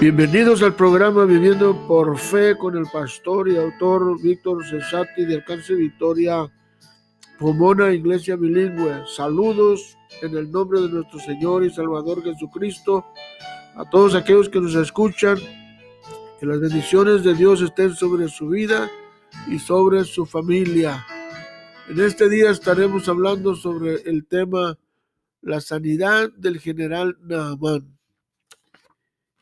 Bienvenidos al programa Viviendo por Fe con el pastor y autor Víctor Cesati de Alcance Victoria, Pomona Iglesia Bilingüe. Saludos en el nombre de nuestro Señor y Salvador Jesucristo a todos aquellos que nos escuchan. Que las bendiciones de Dios estén sobre su vida y sobre su familia. En este día estaremos hablando sobre el tema la sanidad del general Naaman.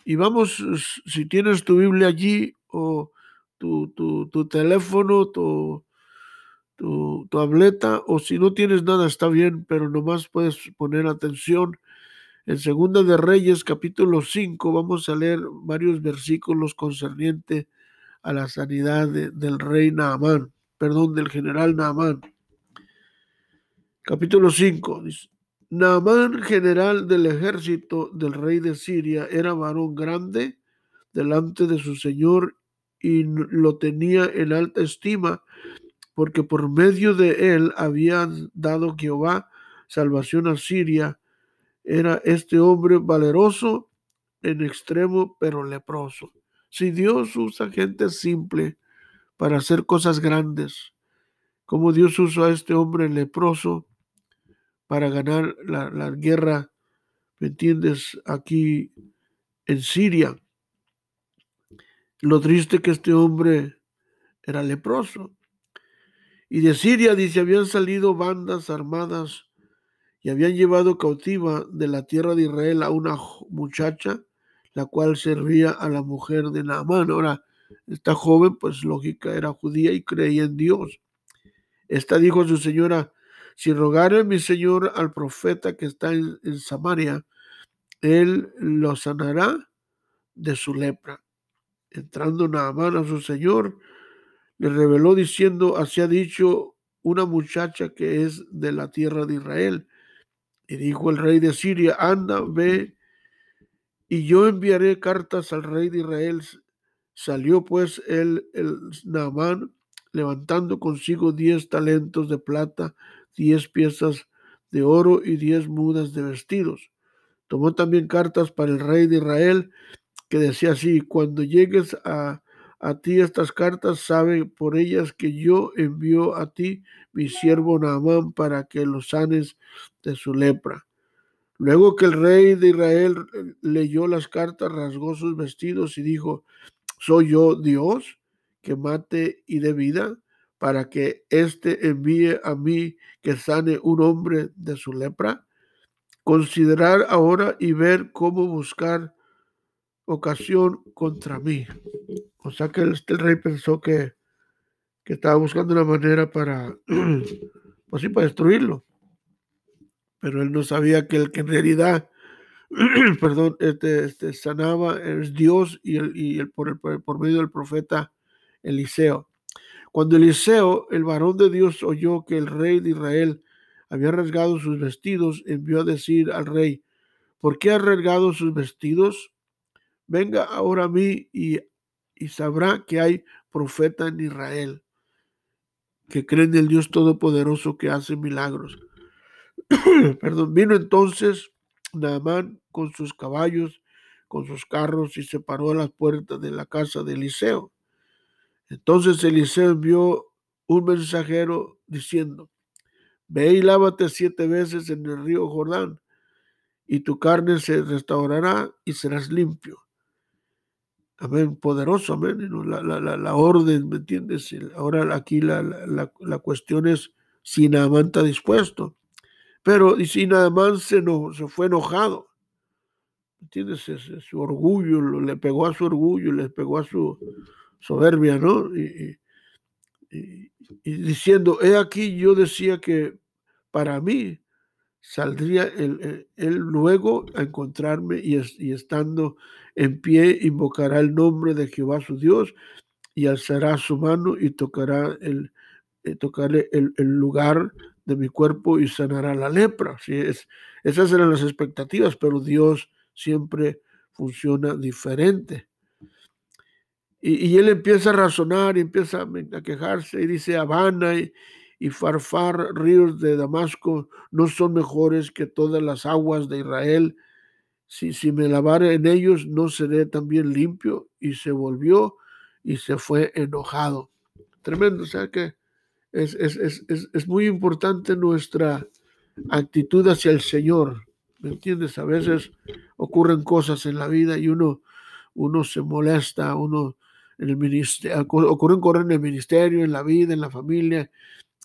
Y vamos, si tienes tu Biblia allí o tu, teléfono, tu, tu, tableta, o si no tienes nada, está bien, pero nomás puedes poner atención. En Segunda de Reyes, capítulo 5, vamos a leer varios versículos concernientes a la sanidad del rey Naamán, perdón, del general Naamán. Capítulo 5, dice. Naamán, general del ejército del rey de Siria, era varón grande delante de su señor y lo tenía en alta estima, porque por medio de él había dado Jehová salvación a Siria. Era este hombre valeroso en extremo, pero leproso. Si Dios usa gente simple para hacer cosas grandes, como Dios usó a este hombre leproso, para ganar la, guerra, ¿me entiendes? Aquí en Siria. Lo triste que este hombre era leproso. Y de Siria, dice, habían salido bandas armadas y habían llevado cautiva de la tierra de Israel a una muchacha, la cual servía a la mujer de Naamán. Ahora, esta joven, pues lógica, era judía y creía en Dios. Esta dijo a su señora, si rogare mi Señor al profeta que está en, Samaria, él lo sanará de su lepra. Entrando Naamán a su Señor, le reveló diciendo, así ha dicho una muchacha que es de la tierra de Israel. Y dijo el rey de Siria, anda, ve, y yo enviaré cartas al rey de Israel. Salió pues él, el Naamán, levantando consigo diez talentos de plata diez piezas de oro y diez mudas de vestidos. Tomó también cartas para el rey de Israel que decía así, cuando llegues a, a ti estas cartas, sabe por ellas que yo envío a ti mi siervo Naamán para que lo sanes de su lepra. Luego que el rey de Israel leyó las cartas, rasgó sus vestidos y dijo, ¿soy yo Dios que mate y dé vida? Para que éste envíe a mí que sane un hombre de su lepra? Considerar ahora y ver cómo buscar ocasión contra mí. O sea que este rey pensó que, que estaba buscando una manera para, pues sí, para destruirlo. Pero él no sabía que el que en realidad, perdón, este, este, sanaba es Dios y, el, y el, por, el, por medio del profeta Eliseo. Cuando Eliseo, el varón de Dios, oyó que el rey de Israel había rasgado sus vestidos, envió a decir al rey, ¿por qué ha rasgado sus vestidos? Venga ahora a mí y, y sabrá que hay profeta en Israel, que cree en el Dios Todopoderoso que hace milagros. Perdón, vino entonces Naamán con sus caballos, con sus carros y se paró a las puertas de la casa de Eliseo. Entonces Eliseo envió un mensajero diciendo, Ve y lávate siete veces en el río Jordán, y tu carne se restaurará y serás limpio. Amén, poderoso, amén. La, la, orden, ¿me entiendes? Ahora aquí la, la, cuestión es si Naamán está dispuesto. Pero y si Naamán se, no, se fue enojado, ¿me entiendes? su orgullo, le pegó a su orgullo, le pegó a su, soberbia, ¿no? Y, diciendo, he aquí yo decía que para mí saldría él, luego a encontrarme y, estando en pie invocará el nombre de Jehová su Dios y alzará su mano y tocará el, eh, tocarle el, lugar de mi cuerpo y sanará la lepra. ¿sí? Es, esas eran las expectativas, pero Dios siempre funciona diferente. Y, él empieza a razonar y empieza a quejarse y dice, Habana y, Farfar, ríos de Damasco, no son mejores que todas las aguas de Israel. si, si me lavare en ellos, no seré también limpio. Y se volvió y se fue enojado. Tremendo, o sea que es, es, es, es muy importante nuestra actitud hacia el Señor. ¿Me entiendes? A veces ocurren cosas en la vida y uno, uno se molesta, uno en el ministerio, ocurren cosas en el ministerio, en la vida, en la familia,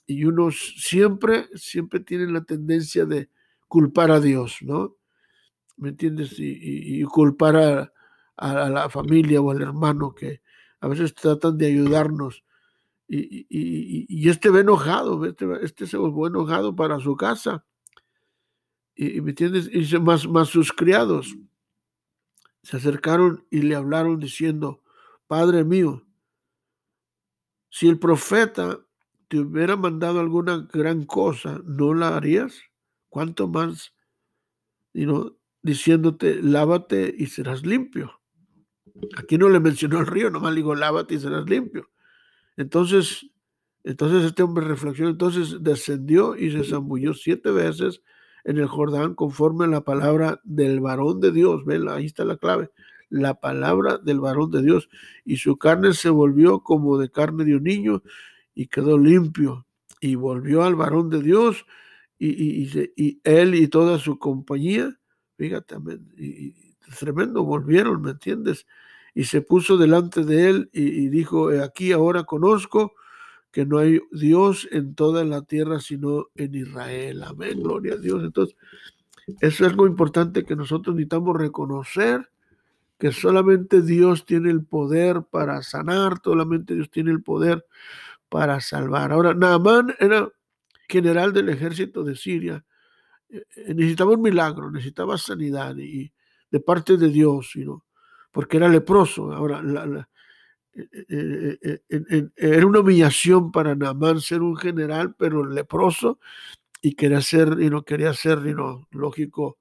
y uno siempre, siempre tiene la tendencia de culpar a Dios, ¿no? ¿Me entiendes? Y, culpar a, a, la familia o al hermano que a veces tratan de ayudarnos. Y, y este ve enojado, este, este se volvió enojado para su casa y, ¿me entiendes? Y más, más sus criados se acercaron y le hablaron diciendo, Padre mío, si el profeta te hubiera mandado alguna gran cosa, ¿no la harías? ¿Cuánto más? Y no, diciéndote, lávate y serás limpio. Aquí no le mencionó el río, nomás le digo, lávate y serás limpio. Entonces, entonces este hombre reflexionó, entonces descendió y se zambulló siete veces en el Jordán conforme a la palabra del varón de Dios. ¿Ven? Ahí está la clave. La palabra del varón de Dios. Y su carne se volvió como de carne de un niño y quedó limpio. Y volvió al varón de Dios y, él y toda su compañía. Fíjate, y, tremendo, volvieron, ¿me entiendes? Y se puso delante de él y, dijo, aquí ahora conozco que no hay Dios en toda la tierra sino en Israel. Amén, gloria a Dios. Entonces, eso es algo importante que nosotros necesitamos reconocer, que solamente Dios tiene el poder para sanar, solamente Dios tiene el poder para salvar. Ahora, Naamán era general del ejército de Siria, eh, eh, necesitaba un milagro, necesitaba sanidad y de parte de Dios, ¿no? porque era leproso. Ahora, eh, era una humillación para Naamán ser un general, pero leproso, y quería ser, y no quería ser, no, lógico,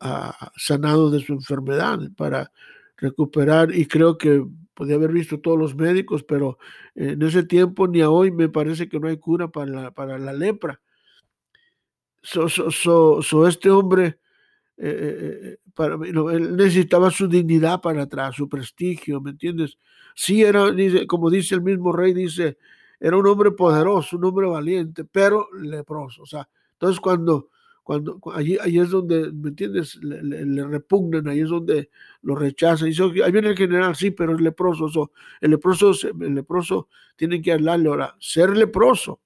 ah, sanado de su enfermedad para recuperar, y creo que podía haber visto todos los médicos, pero en ese tiempo ni a hoy me parece que no hay cura para la, para la lepra. So, so, este hombre para, él necesitaba su dignidad para atrás, su prestigio, ¿me entiendes? Sí era, como dice el mismo rey, dice, era un hombre poderoso, un hombre valiente, pero leproso. O sea, entonces cuando, cuando allí, allí es donde, ¿me entiendes? Le, repugnan, ahí es donde lo rechazan. Y ahí viene el general, sí, pero es leproso. el leproso, el leproso tiene que hablarle ahora. Ser leproso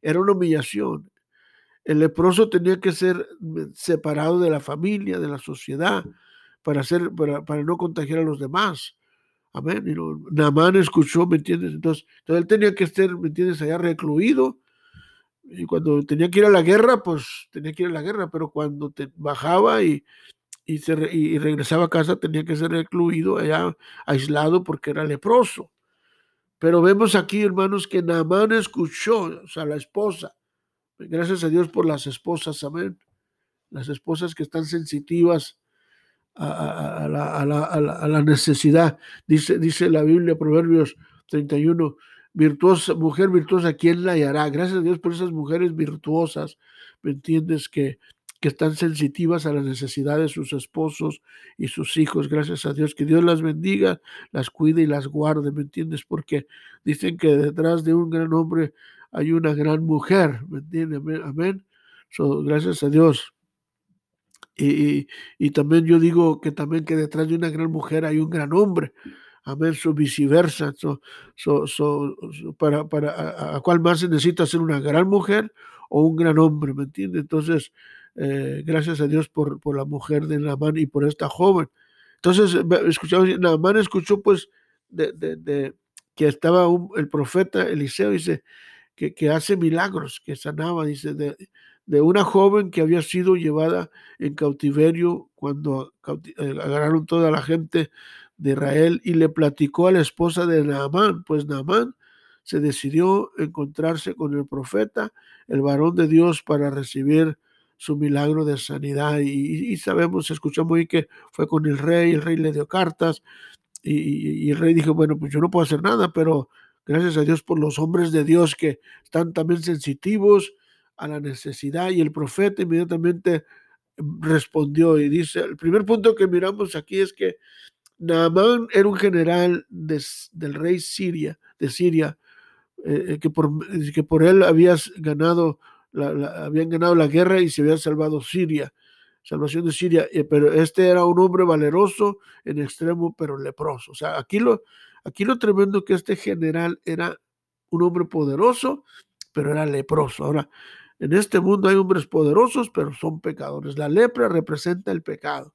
era una humillación. El leproso tenía que ser separado de la familia, de la sociedad, para, hacer, para, para no contagiar a los demás. Amén. Y Namán escuchó, ¿me entiendes? Entonces, entonces, él tenía que estar, ¿me entiendes? Allá recluido. Y cuando tenía que ir a la guerra, pues tenía que ir a la guerra, pero cuando te bajaba y, y, se, y regresaba a casa, tenía que ser recluido allá, aislado, porque era leproso. Pero vemos aquí, hermanos, que Namán escuchó, o sea, la esposa. Gracias a Dios por las esposas, amén. Las esposas que están sensitivas a, la, necesidad. Dice, dice la Biblia, Proverbios 31, virtuosa, mujer virtuosa, ¿quién la hallará? Gracias a Dios por esas mujeres virtuosas, ¿me entiendes? Que, que están sensitivas a las necesidades de sus esposos y sus hijos. Gracias a Dios, que Dios las bendiga, las cuide y las guarde, ¿me entiendes? Porque dicen que detrás de un gran hombre hay una gran mujer, ¿me entiendes? Amén. gracias a Dios. Y, también yo digo que también que detrás de una gran mujer hay un gran hombre. Amén, so viceversa. para, para, a, cuál más se necesita ser una gran mujer o un gran hombre? ¿Me entiende? Entonces, eh, gracias a Dios por, por la mujer de Naamán y por esta joven. Entonces, escuchamos, Naamán escuchó pues de, de, que estaba el profeta Eliseo, dice, que, que, hace milagros, que sanaba, dice, de, de una joven que había sido llevada en cautiverio cuando eh, agarraron toda la gente de Israel y le platicó a la esposa de Naamán, pues Naamán se decidió encontrarse con el profeta, el varón de Dios, para recibir su milagro de sanidad. Y, sabemos, escuchamos ahí que fue con el rey, el rey le dio cartas y, y, el rey dijo, bueno, pues yo no puedo hacer nada, pero gracias a Dios por los hombres de Dios que están también sensitivos a la necesidad y el profeta inmediatamente respondió y dice, el primer punto que miramos aquí es que Naamán era un general del rey Siria, de Siria, eh, eh, que, por, que por él habías ganado la, habían ganado la guerra y se había salvado Siria, salvación de Siria, eh, pero este era un hombre valeroso en extremo, pero leproso. O sea, aquí lo, aquí lo tremendo que este general era un hombre poderoso, pero era leproso. Ahora, en este mundo hay hombres poderosos, pero son pecadores. La lepra representa el pecado.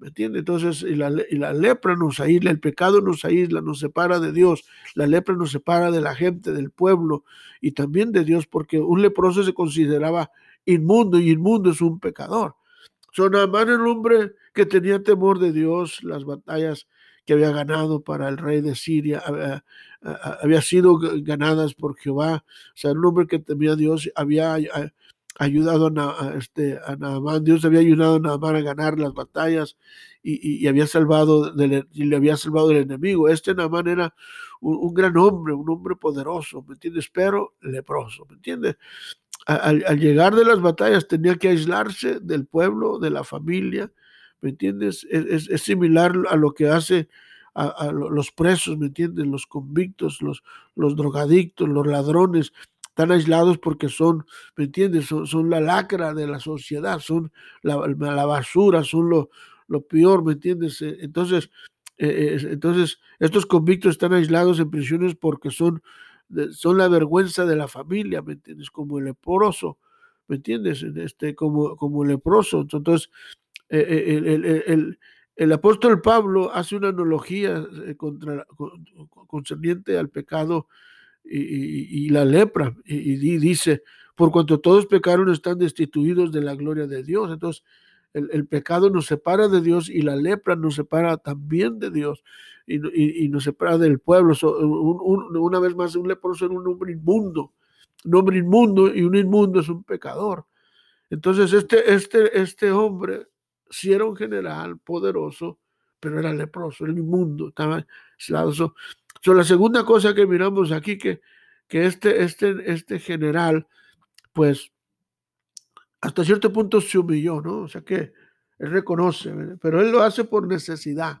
¿Me entiende? Entonces, y la, lepra nos aísla, el pecado nos aísla, nos separa de Dios, la lepra nos separa de la gente, del pueblo y también de Dios, porque un leproso se consideraba inmundo y inmundo es un pecador. Son Amán el hombre que tenía temor de Dios, las batallas que había ganado para el rey de Siria había, había sido ganadas por Jehová, o sea, un hombre que temía a Dios había ayudado a, este, a Naamán, Dios había ayudado a Naamán a ganar las batallas y, había salvado del, y le había salvado del enemigo. Este Naamán era un, gran hombre, un hombre poderoso, ¿me entiendes? Pero leproso, ¿me entiendes? Al, llegar de las batallas tenía que aislarse del pueblo, de la familia, ¿me entiendes? Es, es similar a lo que hace a, los presos, ¿me entiendes? Los convictos, los, los drogadictos, los ladrones, están aislados porque son, ¿me entiendes? Son, la lacra de la sociedad, son la, basura, son lo, lo, peor, ¿me entiendes? Eh, entonces, eh, entonces, estos convictos están aislados en prisiones porque son, son la vergüenza de la familia, ¿me entiendes? Como el leproso, ¿me entiendes? Este, como, como leproso. Entonces, eh, el, el, apóstol Pablo hace una analogía contra, concerniente al pecado y, la lepra. Y, dice, por cuanto todos pecaron están destituidos de la gloria de Dios. Entonces, el, pecado nos separa de Dios y la lepra nos separa también de Dios y, nos separa del pueblo. una vez más, un leproso era un hombre inmundo. Un hombre inmundo y un inmundo es un pecador. Entonces, este, este, este hombre, si era un general poderoso, pero era leproso, era inmundo, estaba aislado la segunda cosa que miramos aquí, que, que este, este, este general, pues, hasta cierto punto se humilló, ¿no? O sea que él reconoce, pero él lo hace por necesidad,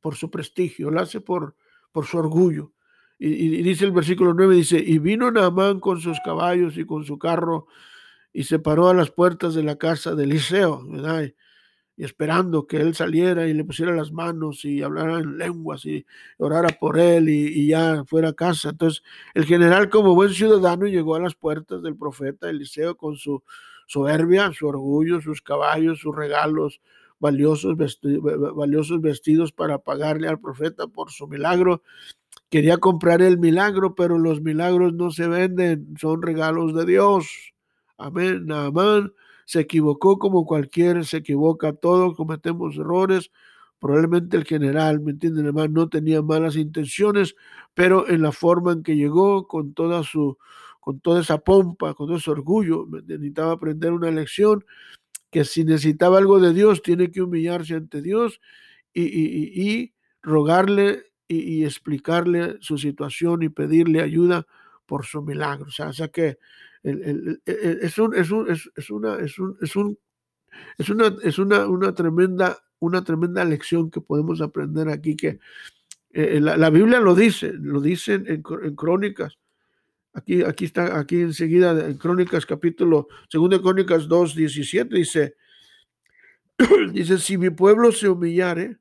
por su prestigio, lo hace por, por su orgullo. Y, dice el versículo 9, dice, y vino Naamán con sus caballos y con su carro y se paró a las puertas de la casa de Eliseo, ¿verdad? Y esperando que él saliera y le pusiera las manos y hablara en lenguas y orara por él y, ya fuera a casa. Entonces el general como buen ciudadano llegó a las puertas del profeta Eliseo con su soberbia, su orgullo, sus caballos, sus regalos, valiosos, valiosos vestidos para pagarle al profeta por su milagro. Quería comprar el milagro, pero los milagros no se venden, son regalos de Dios. Amén, amén se equivocó como cualquiera se equivoca, todos cometemos errores. Probablemente el general, ¿me entienden, hermano? No tenía malas intenciones, pero en la forma en que llegó, con toda su, con toda esa pompa, con todo ese orgullo, necesitaba aprender una lección que si necesitaba algo de Dios, tiene que humillarse ante Dios y, y rogarle y, explicarle su situación y pedirle ayuda por su milagro. O sea, o sea que es, una, es, una, una, tremenda, una tremenda lección que podemos aprender aquí, que eh, la, Biblia lo dice, lo dice en, Crónicas. Aquí, aquí está, aquí enseguida en Crónicas capítulo, 2 Crónicas 2, 17, dice, dice, si mi pueblo se humillare,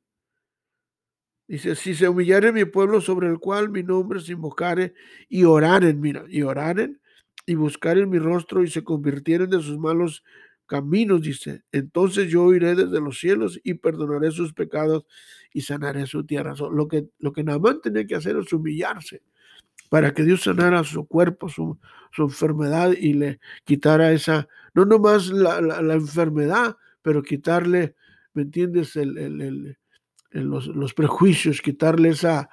Dice, si se humillare mi pueblo sobre el cual mi nombre se invocare y oraren, mira, y oraren y buscaren mi rostro y se convirtieren de sus malos caminos, dice, entonces yo iré desde los cielos y perdonaré sus pecados y sanaré su tierra. lo que, lo que tenía que hacer es humillarse para que Dios sanara su cuerpo, su, enfermedad y le quitara esa, no nomás la, la, enfermedad, pero quitarle, ¿me entiendes? el, los, los, prejuicios, quitarle esa,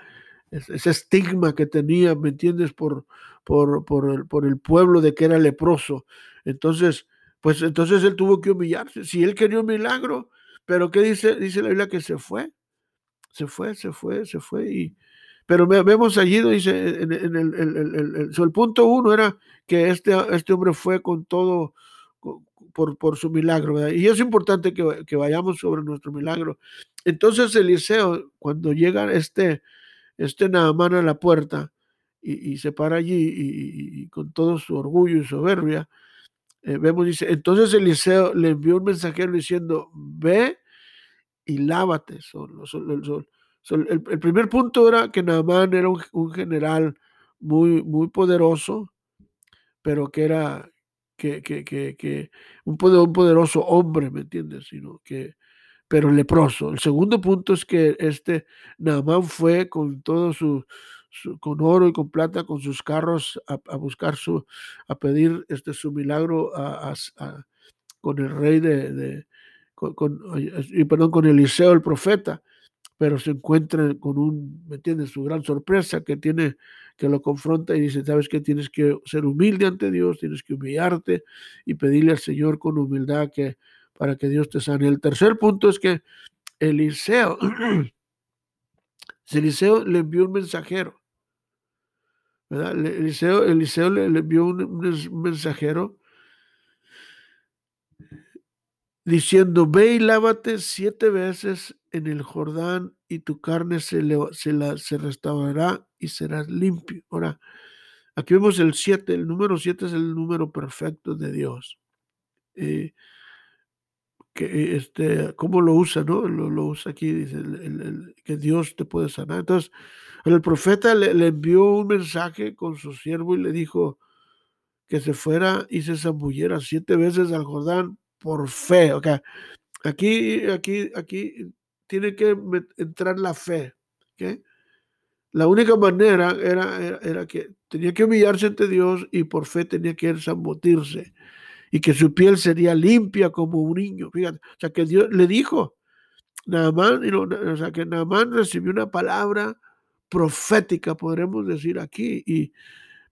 ese estigma que tenía, ¿me entiendes? Por, por, por, el, por el pueblo de que era leproso. Entonces, pues entonces él tuvo que humillarse. Si él quería un milagro, pero ¿qué dice? Dice la Biblia que se fue. Se fue, se fue, se fue. Y, pero vemos allí, dice, en, el, el, el, el, punto uno era que este, este hombre fue con todo, por, por su milagro, Y es importante que, vayamos sobre nuestro milagro. Entonces Eliseo, cuando llega este, este Naamán a la puerta y, se para allí y, con todo su orgullo y soberbia, eh, vemos, dice, entonces Eliseo le envió un mensajero diciendo, ve y lávate solo. el, primer punto era que Naamán era un, general muy, muy poderoso, pero que era que, que, que, un, un poderoso hombre, ¿me entiendes? Sino que, pero leproso. El segundo punto es que este Naamán fue con todo su, con oro y con plata, con sus carros a, buscar su, a pedir este su milagro con el rey de, con, y perdón, con Eliseo el profeta, pero se encuentra con un, ¿me entiendes? Su gran sorpresa que tiene, que lo confronta y dice, sabes que tienes que ser humilde ante Dios, tienes que humillarte y pedirle al Señor con humildad que para que Dios te sane. El tercer punto es que Eliseo, Eliseo le envió un mensajero, ¿verdad? Eliseo, Eliseo le, envió un mensajero diciendo, ve y lávate siete veces en el Jordán y tu carne se, se, la, se restaurará y serás limpio. Ahora, aquí vemos el siete, el número siete es el número perfecto de Dios. Eh, que este, ¿Cómo lo usa? No? Lo, usa aquí, dice que Dios te puede sanar. Entonces, el profeta le, envió un mensaje con su siervo y le dijo que se fuera y se zambulliera siete veces al Jordán por fe. Okay. Aquí, aquí, aquí tiene que entrar la fe. ¿okay? La única manera era, era, que tenía que humillarse ante Dios y por fe tenía que zambutirse y que su piel sería limpia como un niño. Fíjate, o sea que Dios le dijo, Naamán, o sea que Naamán recibió una palabra profética, podremos decir aquí, y,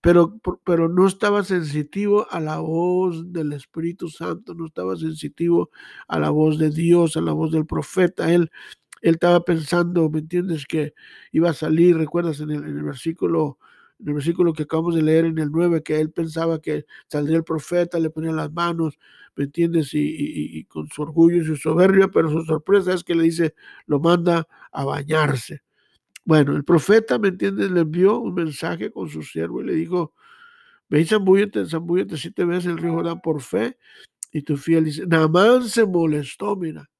pero, pero no estaba sensitivo a la voz del Espíritu Santo, no estaba sensitivo a la voz de Dios, a la voz del profeta. Él, él estaba pensando, ¿me entiendes? Que iba a salir, recuerdas en el, versículo en el versículo que acabamos de leer en el 9, que él pensaba que saldría el profeta, le ponía las manos, ¿me entiendes? Y, y, con su orgullo y su soberbia, pero su sorpresa es que le dice, lo manda a bañarse. Bueno, el profeta, ¿me entiendes? Le envió un mensaje con su siervo y le dijo, ve y zambúllete, zambúllete siete veces el río Jordán por fe y tu fiel dice, Naamán se molestó, mira,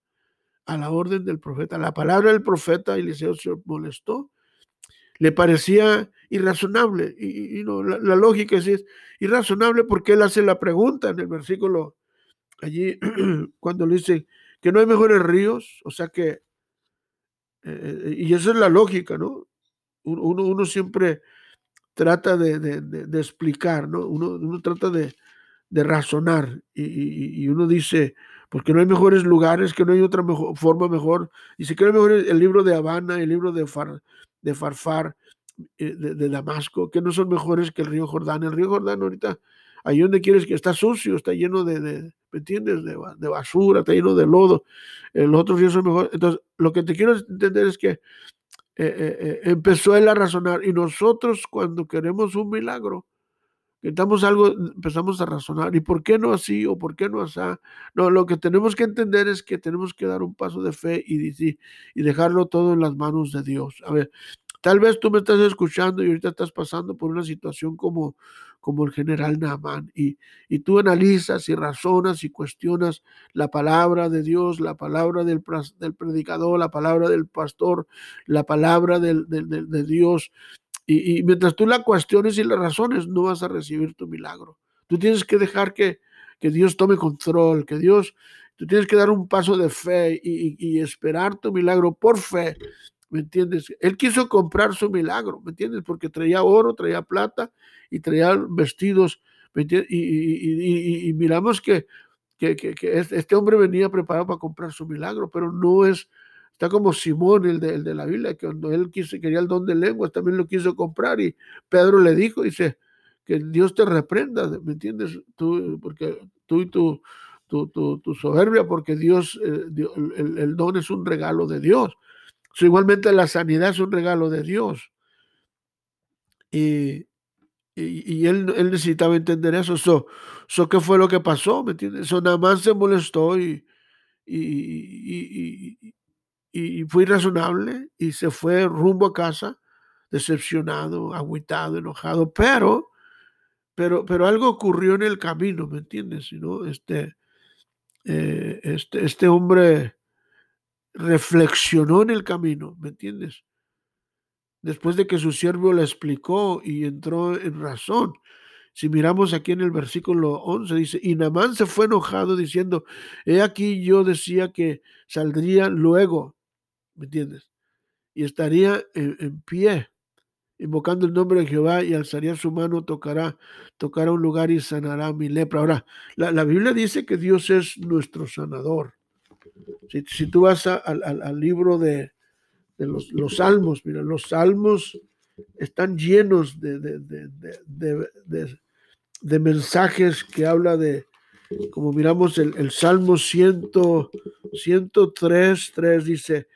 a la orden del profeta. La palabra del profeta Eliseo se molestó. Le parecía irrazonable. Y, no, la, lógica es, irrazonable porque él hace la pregunta en el versículo allí, cuando le dice que no hay mejores ríos, o sea que eh, y esa es la lógica, ¿no? Uno, uno siempre trata de, de, explicar, ¿no? Uno, uno trata de, razonar y, y, uno dice, porque no hay mejores lugares, que no hay otra mejor, forma mejor. Y si quiere mejor el libro de Habana, el libro de, Far, de Farfar, eh, de, Damasco, que no son mejores que el río Jordán. El río Jordán ahorita, ahí donde quieres que está sucio, está lleno de, ¿me entiendes? De, de, basura, está lleno de lodo. El otro río son mejores. Entonces, lo que te quiero entender es que eh, eh, eh, empezó él a razonar y nosotros cuando queremos un milagro, quitamos algo, empezamos a razonar. ¿Y por qué no así o por qué no así? No, lo que tenemos que entender es que tenemos que dar un paso de fe y, y, y dejarlo todo en las manos de Dios. A ver, Tal vez tú me estás escuchando y ahorita estás pasando por una situación como, como el general Naaman y, y tú analizas y razonas y cuestionas la palabra de Dios, la palabra del, del predicador, la palabra del pastor, la palabra del, de Dios. Y, mientras tú la cuestiones y la razones, no vas a recibir tu milagro. Tú tienes que dejar que, que Dios tome control, que Dios, tú tienes que dar un paso de fe y, esperar tu milagro por fe ¿me entiendes? Él quiso comprar su milagro, ¿me entiendes? Porque traía oro, traía plata y traía vestidos. Y, miramos que, que, este hombre venía preparado para comprar su milagro, pero no es, está como Simón, el de, la Biblia, que cuando él quiso, quería el don de lenguas, también lo quiso comprar y Pedro le dijo, dice, que Dios te reprenda, ¿me entiendes? Tú, porque tú y tu, soberbia, porque Dios, eh, el, don es un regalo de Dios igualmente la sanidad es un regalo de Dios. Y, Y, él, necesitaba entender eso. So, so, ¿Qué fue lo que pasó? ¿Me entiendes? So, nada más se molestó y, y, y, fue irrazonable y se fue rumbo a casa, decepcionado, agüitado, enojado, pero, pero, pero algo ocurrió en el camino, ¿me entiendes? ¿No? Este, eh, este, este hombre reflexionó en el camino, ¿me entiendes? Después de que su siervo le explicó y entró en razón. Si miramos aquí en el versículo 11, dice, y Namán se fue enojado diciendo, he aquí yo decía que saldría luego, ¿me entiendes? Y estaría en, pie, invocando el nombre de Jehová y alzaría su mano, tocará, tocará un lugar y sanará mi lepra. Ahora, la, Biblia dice que Dios es nuestro sanador. Si, tú vas al libro de, los, salmos. Mira, los salmos están llenos de, de, mensajes que habla de, como miramos el, el Salmo 100, 103, 3 dice,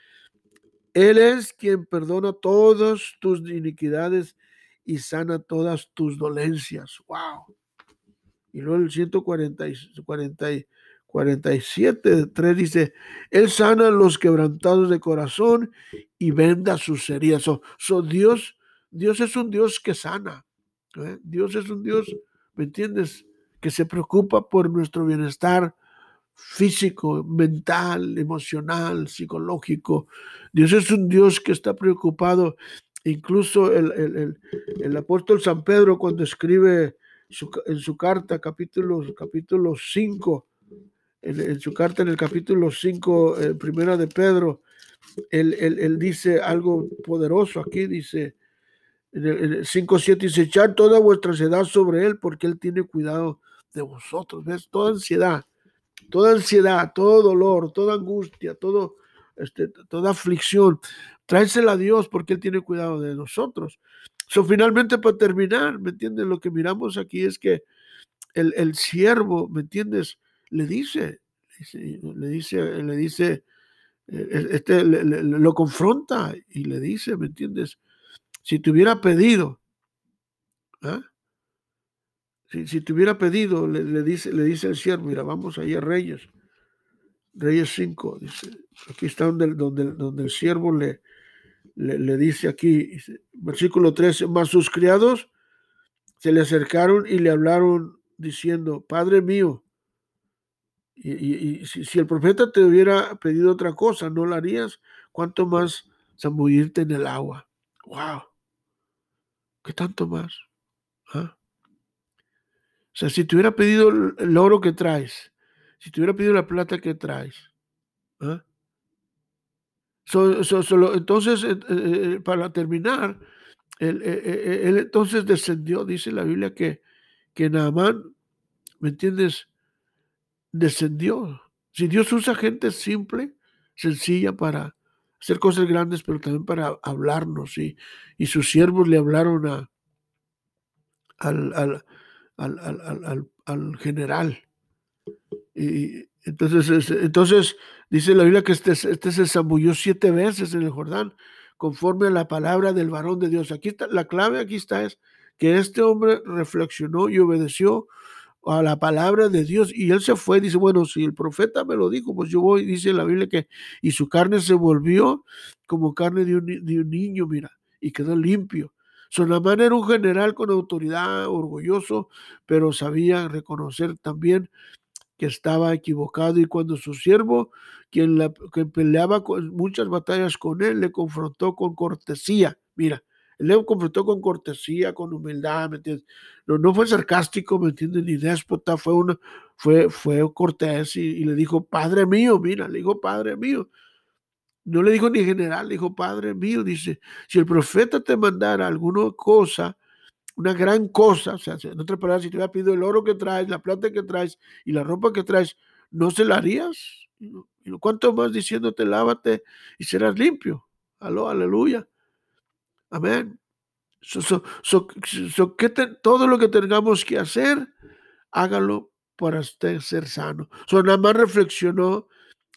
Él es quien perdona todas tus iniquidades y sana todas tus dolencias. ¡Wow! Y luego el 140, 40, 47, 3 dice, Él sana los quebrantados de corazón y venda sus heridas. So, Dios, Dios es un Dios que sana. ¿eh? Dios es un Dios, ¿me entiendes? Que se preocupa por nuestro bienestar físico, mental, emocional, psicológico. Dios es un Dios que está preocupado. Incluso el, el, apóstol San Pedro cuando escribe en su carta, capítulo, capítulo 5, en, su carta en el capítulo 5, eh, primera de Pedro, él, dice algo poderoso aquí, dice en el, 5, 7, dice, echar toda vuestra ansiedad sobre él porque él tiene cuidado de vosotros, ¿ves? Toda ansiedad, toda ansiedad, todo dolor, toda angustia, todo, este, toda aflicción, tráesela a Dios porque él tiene cuidado de nosotros. So, finalmente, para terminar, ¿me entiendes? Lo que miramos aquí es que el, el siervo, ¿me entiendes? le dice, le dice, le dice, eh, este lo confronta y le dice, ¿me entiendes? Si te hubiera pedido, ¿ah? Si, si, te hubiera pedido, le, dice, le dice el siervo, mira, vamos ahí a Reyes, Reyes 5, dice, aquí está donde, donde, donde el siervo le, le, dice aquí, versículo 13, más sus criados se le acercaron y le hablaron diciendo, Padre mío, y, si, el profeta te hubiera pedido otra cosa, no lo harías, ¿cuánto más zambullirte en el agua? ¡Wow! ¿Qué tanto más? O sea, si te hubiera pedido el oro que traes, si te hubiera pedido la plata que traes, ¿ah? entonces, eh, eh, eh, para terminar, él, entonces descendió, dice la Biblia que, que Naamán, ¿me entiendes? descendió. Si Dios usa gente simple, sencilla para hacer cosas grandes, pero también para hablarnos. Y, y sus siervos le hablaron a, al, al, al, al general. Y entonces, entonces dice la Biblia que este, este se zambulló siete veces en el Jordán, conforme a la palabra del varón de Dios. Aquí está, la clave aquí está es que este hombre reflexionó y obedeció a la palabra de Dios. Y él se fue, dice, bueno, si el profeta me lo dijo, pues yo voy, dice la Biblia que, y su carne se volvió como carne de un, de un niño, mira, y quedó limpio. Sonamán era un general con autoridad, orgulloso, pero sabía reconocer también que estaba equivocado y cuando su siervo, quien, la, que peleaba con muchas batallas con él, le confrontó con cortesía. Mira, él le confrontó con cortesía, con humildad, ¿me entiendes? No, no fue sarcástico, ¿me entiendes? Ni déspota, fue, una, fue, fue cortés y, le dijo, Padre mío, mira, le dijo, Padre mío. No le dijo ni general, le dijo, Padre mío, dice, si el profeta te mandara alguna cosa, una gran cosa, o sea, en otras palabras, si te hubiera pedido el oro que traes, la plata que traes y la ropa que traes, ¿no se la harías? Y cuánto más diciéndote, lávate y serás limpio. Aló, aleluya. Amén. todo lo que tengamos que hacer, hágalo para usted ser sano. So, nada más reflexionó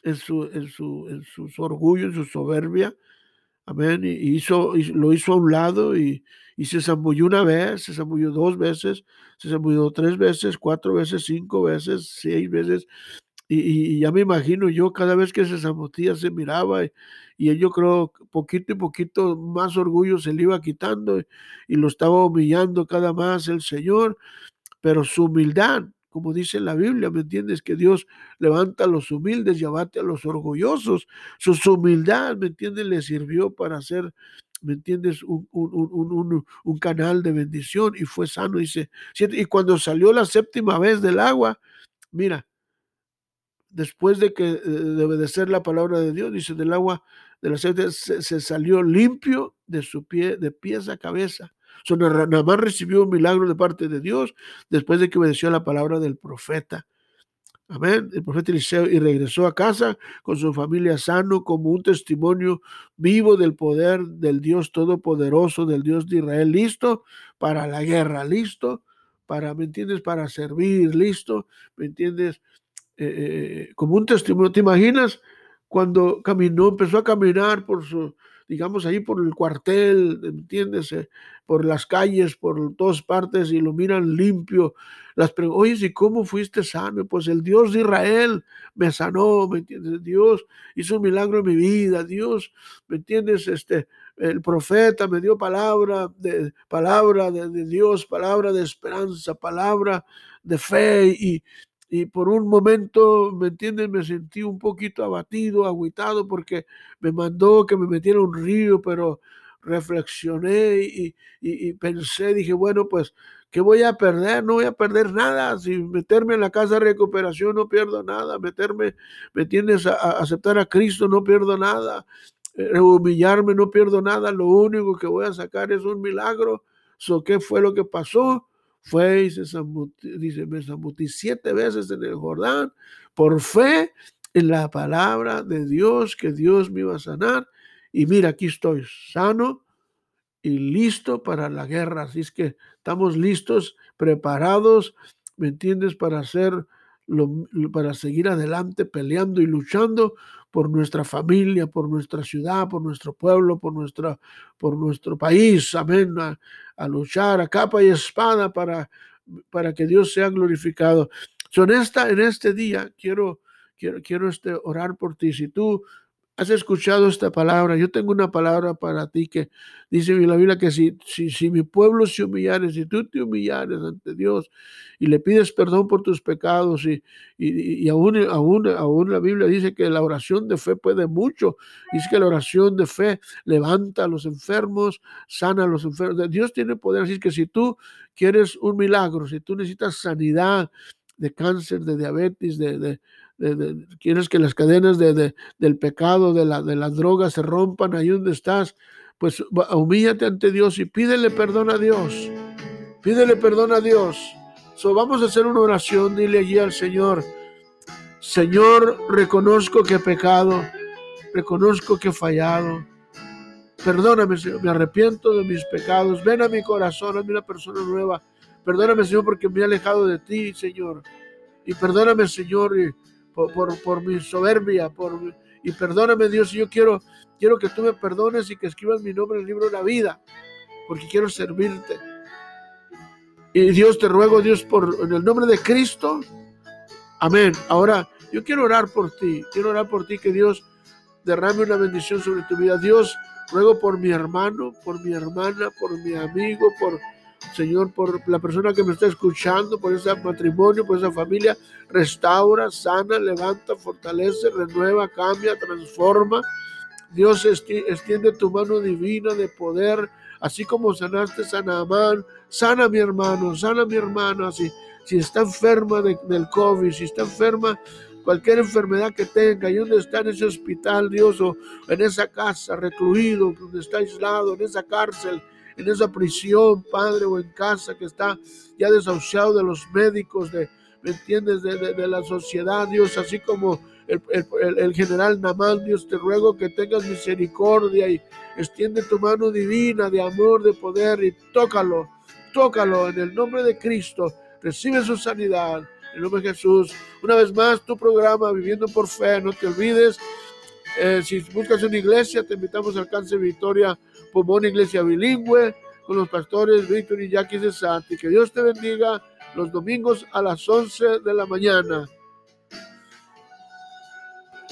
en su, en su, en su orgullo, en su soberbia. Amén. Y hizo, lo hizo a un lado y, y se zambulló una vez, se zambulló dos veces, se zambulló tres veces, cuatro veces, cinco veces, seis veces. Y, ya me imagino yo cada vez que se zambutía se miraba y, y, yo creo poquito y poquito más orgullo se le iba quitando y, lo estaba humillando cada más el Señor, pero su humildad, como dice la Biblia, ¿me entiendes? Que Dios levanta a los humildes y abate a los orgullosos. Su, humildad, ¿me entiendes? Le sirvió para hacer ¿me entiendes? Un, canal de bendición y fue sano, dice. Y cuando salió la séptima vez del agua, mira, después de que eh, de obedecer la palabra de Dios, dice, del agua de la séptima, se, salió limpio de su pie, de pies a cabeza. O nada más recibió un milagro de parte de Dios después de que obedeció la palabra del profeta. Amén. El profeta Eliseo y regresó a casa con su familia sano como un testimonio vivo del poder del Dios Todopoderoso, del Dios de Israel, listo para la guerra, listo para, ¿me entiendes? Para servir, listo, ¿me entiendes? Eh, eh, como un testimonio. ¿Te imaginas cuando caminó, empezó a caminar por su, digamos, ahí por el cuartel, ¿entiendes? Por las calles, por todas partes y lo miran limpio. Las oye, ¿y cómo fuiste sano? Pues el Dios de Israel me sanó, ¿me entiendes? Dios hizo un milagro en mi vida, Dios, ¿me entiendes? Este, el profeta me dio palabra de palabra de, de Dios, palabra de esperanza, palabra de fe y, y por un momento, ¿me entiendes? Me sentí un poquito abatido, agüitado, porque me mandó que me metiera un río, pero reflexioné y, pensé, dije, bueno, pues, ¿qué voy a perder? No voy a perder nada. Si meterme en la casa de recuperación no pierdo nada. Meterme, ¿me entiendes? A, aceptar a Cristo no pierdo nada. Eh, humillarme no pierdo nada. Lo único que voy a sacar es un milagro. So, ¿Qué fue lo que pasó? Fue y se dice, me zambutí siete veces en el Jordán por fe en la palabra de Dios, que Dios me iba a sanar. Y mira, aquí estoy sano y listo para la guerra. Así es que estamos listos, preparados, ¿me entiendes? Para hacer, lo, para seguir adelante, peleando y luchando por nuestra familia, por nuestra ciudad, por nuestro pueblo, por, nuestra, por nuestro país. Amén. A, luchar a capa y espada para, para que Dios sea glorificado. Son esta, en este día quiero, quiero, quiero este, orar por ti. Si tú has escuchado esta palabra, yo tengo una palabra para ti que dice la Biblia que si, si, si mi pueblo se humillare, si tú te humillares ante Dios y le pides perdón por tus pecados y, y, y aún, aún, aún la Biblia dice que la oración de fe puede mucho, dice que la oración de fe levanta a los enfermos, sana a los enfermos, Dios tiene poder, así que si tú quieres un milagro, si tú necesitas sanidad de cáncer, de diabetes, de quieres que las cadenas de, del pecado, de, la, de las drogas se rompan ahí donde estás, pues humíllate ante Dios y pídele perdón a Dios. Pídele perdón a Dios. So, vamos a hacer una oración, dile allí al Señor, Señor, reconozco que he pecado, reconozco que he fallado. Perdóname, Señor, me arrepiento de mis pecados. Ven a mi corazón, hazme una persona nueva. Perdóname, Señor, porque me he alejado de ti, Señor. Y perdóname, Señor, y por, mi soberbia, por y perdóname Dios, yo quiero, quiero que tú me perdones y que escribas mi nombre en el libro de la vida, porque quiero servirte. Y Dios te ruego, Dios, por en el nombre de Cristo. Amén. Ahora, yo quiero orar por ti, quiero orar por ti que Dios derrame una bendición sobre tu vida. Dios, ruego por mi hermano, por mi hermana, por mi amigo, por Señor, por la persona que me está escuchando, por ese matrimonio, por esa familia, restaura, sana, levanta, fortalece, renueva, cambia, transforma. Dios extiende tu mano divina de poder, así como sanaste a Naamán, sana mi hermano, sana mi hermana, si, si está enferma del COVID, si está enferma cualquier enfermedad que tenga, y donde está en ese hospital, Dios, o en esa casa, recluido, donde está aislado, en esa cárcel, en esa prisión, Padre, o en casa que está ya desahuciado de los médicos, de, ¿me entiendes?, de, la sociedad, Dios, así como el, el, general Namán, Dios, te ruego que tengas misericordia y extiende tu mano divina de amor, de poder y tócalo, tócalo en el nombre de Cristo, recibe su sanidad. En el nombre de Jesús, una vez más, tu programa Viviendo por Fe, no te olvides. Eh, si buscas una iglesia, te invitamos al Alcance Victoria como una iglesia bilingüe, con los pastores Víctor y Jackie Cesati. Que Dios te bendiga los domingos a las 11 de la mañana.